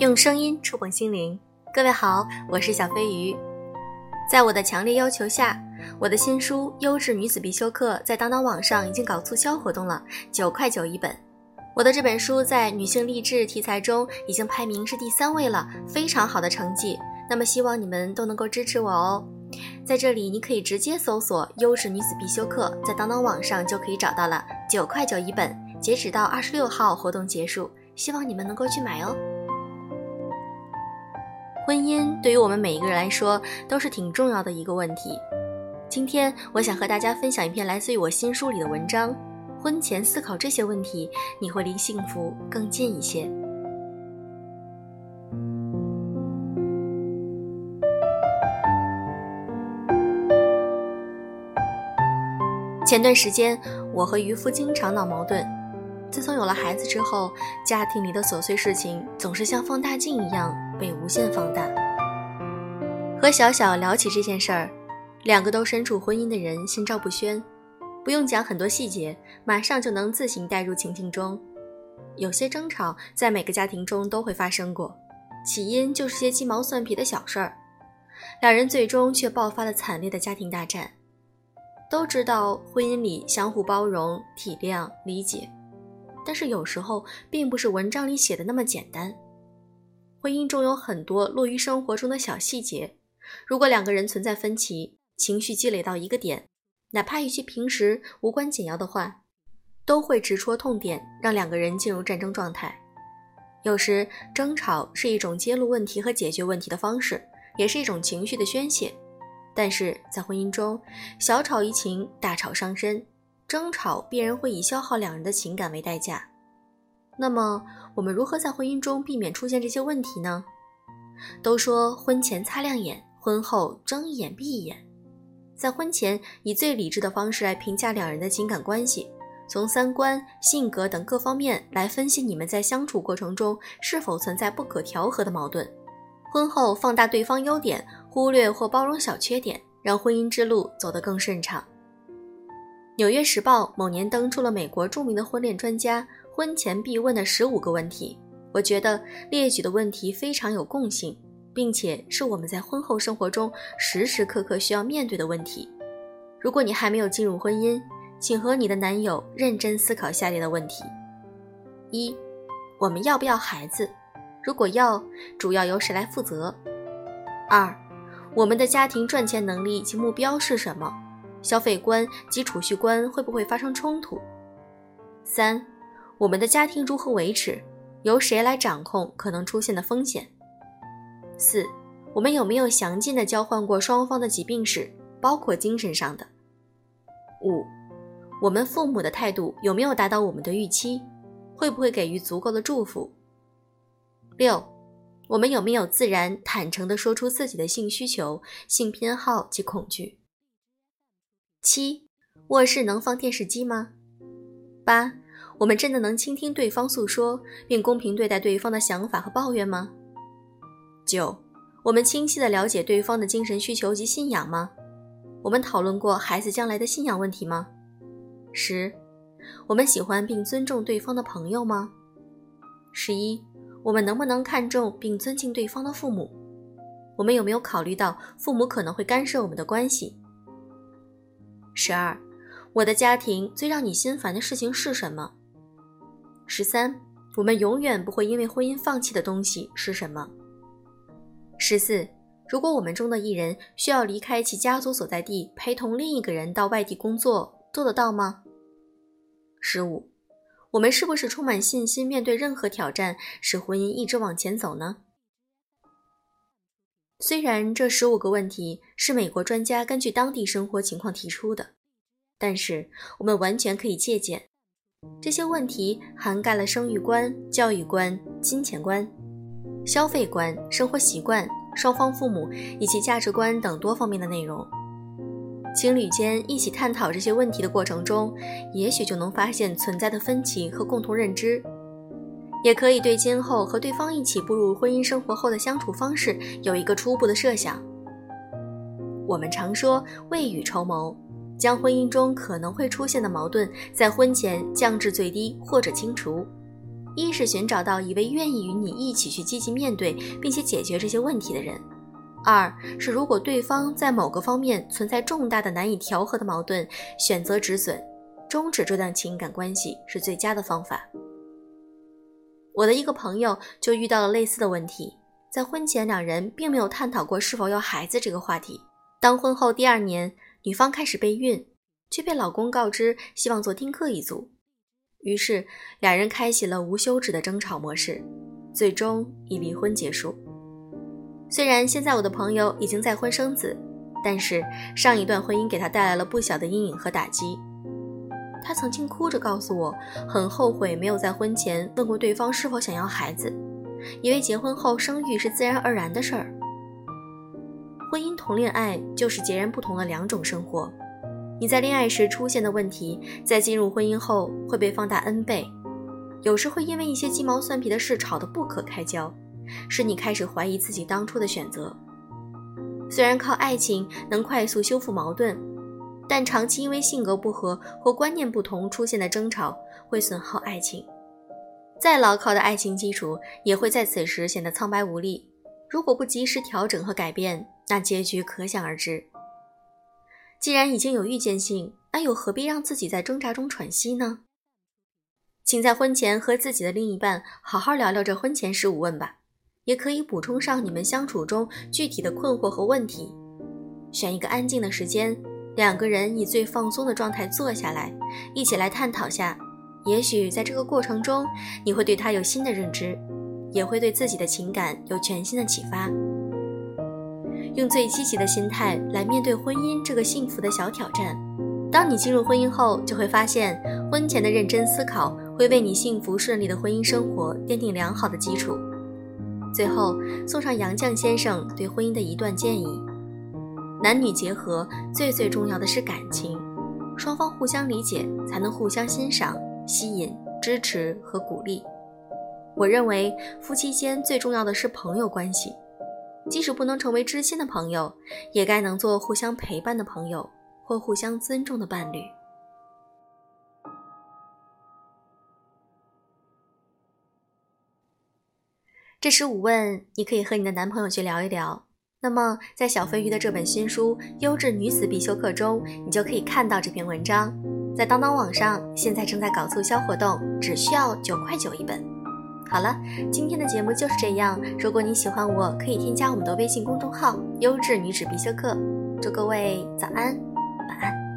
用声音触碰心灵，各位好，我是小飞鱼。在我的强烈要求下，我的新书《优质女子必修课》在当当网上已经搞促销活动了，九块九一本。我的这本书在女性励志题材中已经排名是第三位了，非常好的成绩。那么希望你们都能够支持我哦。在这里你可以直接搜索《优质女子必修课》，在当当网上就可以找到了，九块九一本，截止到二十六号活动结束，希望你们能够去买哦。婚姻对于我们每一个人来说都是挺重要的一个问题。今天我想和大家分享一篇来自于我新书里的文章。婚前思考这些问题，你会离幸福更近一些。前段时间，我和渔夫经常闹矛盾。自从有了孩子之后，家庭里的琐碎事情总是像放大镜一样被无限放大。和小小聊起这件事儿，两个都身处婚姻的人心照不宣，不用讲很多细节，马上就能自行带入情境中。有些争吵在每个家庭中都会发生过，起因就是些鸡毛蒜皮的小事儿，两人最终却爆发了惨烈的家庭大战。都知道婚姻里相互包容、体谅、理解。但是有时候并不是文章里写的那么简单，婚姻中有很多落于生活中的小细节，如果两个人存在分歧，情绪积累到一个点，哪怕一句平时无关紧要的话，都会直戳痛点，让两个人进入战争状态。有时争吵是一种揭露问题和解决问题的方式，也是一种情绪的宣泄，但是在婚姻中，小吵怡情，大吵伤身。争吵必然会以消耗两人的情感为代价，那么我们如何在婚姻中避免出现这些问题呢？都说婚前擦亮眼，婚后睁一眼闭一眼。在婚前以最理智的方式来评价两人的情感关系，从三观、性格等各方面来分析你们在相处过程中是否存在不可调和的矛盾。婚后放大对方优点，忽略或包容小缺点，让婚姻之路走得更顺畅。《纽约时报》某年登出了美国著名的婚恋专家婚前必问的十五个问题，我觉得列举的问题非常有共性，并且是我们在婚后生活中时时刻刻需要面对的问题。如果你还没有进入婚姻，请和你的男友认真思考下列的问题：一、我们要不要孩子？如果要，主要由谁来负责？二、我们的家庭赚钱能力及目标是什么？消费观及储蓄观会不会发生冲突？三，我们的家庭如何维持？由谁来掌控可能出现的风险？四，我们有没有详尽的交换过双方的疾病史，包括精神上的？五，我们父母的态度有没有达到我们的预期？会不会给予足够的祝福？六，我们有没有自然坦诚地说出自己的性需求、性偏好及恐惧？七，卧室能放电视机吗？八，我们真的能倾听对方诉说，并公平对待对方的想法和抱怨吗？九，我们清晰的了解对方的精神需求及信仰吗？我们讨论过孩子将来的信仰问题吗？十，我们喜欢并尊重对方的朋友吗？十一，我们能不能看重并尊敬对方的父母？我们有没有考虑到父母可能会干涉我们的关系？十二，我的家庭最让你心烦的事情是什么？十三，我们永远不会因为婚姻放弃的东西是什么？十四，如果我们中的一人需要离开其家族所在地，陪同另一个人到外地工作，做得到吗？十五，我们是不是充满信心面对任何挑战，使婚姻一直往前走呢？虽然这十五个问题是美国专家根据当地生活情况提出的，但是我们完全可以借鉴。这些问题涵盖了生育观、教育观、金钱观、消费观、生活习惯、双方父母以及价值观等多方面的内容。情侣间一起探讨这些问题的过程中，也许就能发现存在的分歧和共同认知。也可以对今后和对方一起步入婚姻生活后的相处方式有一个初步的设想。我们常说未雨绸缪，将婚姻中可能会出现的矛盾在婚前降至最低或者清除。一是寻找到一位愿意与你一起去积极面对并且解决这些问题的人；二是如果对方在某个方面存在重大的难以调和的矛盾，选择止损，终止这段情感关系是最佳的方法。我的一个朋友就遇到了类似的问题，在婚前两人并没有探讨过是否要孩子这个话题。当婚后第二年，女方开始备孕，却被老公告知希望做丁克一族，于是两人开启了无休止的争吵模式，最终以离婚结束。虽然现在我的朋友已经再婚生子，但是上一段婚姻给他带来了不小的阴影和打击。他曾经哭着告诉我，很后悔没有在婚前问过对方是否想要孩子，以为结婚后生育是自然而然的事儿。婚姻同恋爱就是截然不同的两种生活。你在恋爱时出现的问题，在进入婚姻后会被放大 n 倍，有时会因为一些鸡毛蒜皮的事吵得不可开交，使你开始怀疑自己当初的选择。虽然靠爱情能快速修复矛盾。但长期因为性格不合或观念不同出现的争吵会损耗爱情，再牢靠的爱情基础也会在此时显得苍白无力。如果不及时调整和改变，那结局可想而知。既然已经有预见性，那又何必让自己在挣扎中喘息呢？请在婚前和自己的另一半好好聊聊这婚前十五问吧，也可以补充上你们相处中具体的困惑和问题。选一个安静的时间。两个人以最放松的状态坐下来，一起来探讨下。也许在这个过程中，你会对他有新的认知，也会对自己的情感有全新的启发。用最积极的心态来面对婚姻这个幸福的小挑战。当你进入婚姻后，就会发现婚前的认真思考会为你幸福顺利的婚姻生活奠定良好的基础。最后，送上杨绛先生对婚姻的一段建议。男女结合最最重要的是感情，双方互相理解，才能互相欣赏、吸引、支持和鼓励。我认为夫妻间最重要的是朋友关系，即使不能成为知心的朋友，也该能做互相陪伴的朋友或互相尊重的伴侣。这十五问，你可以和你的男朋友去聊一聊。那么，在小飞鱼的这本新书《优质女子必修课》中，你就可以看到这篇文章。在当当网上，现在正在搞促销活动，只需要九块九一本。好了，今天的节目就是这样。如果你喜欢我，可以添加我们的微信公众号“优质女子必修课”。祝各位早安，晚安。